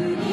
you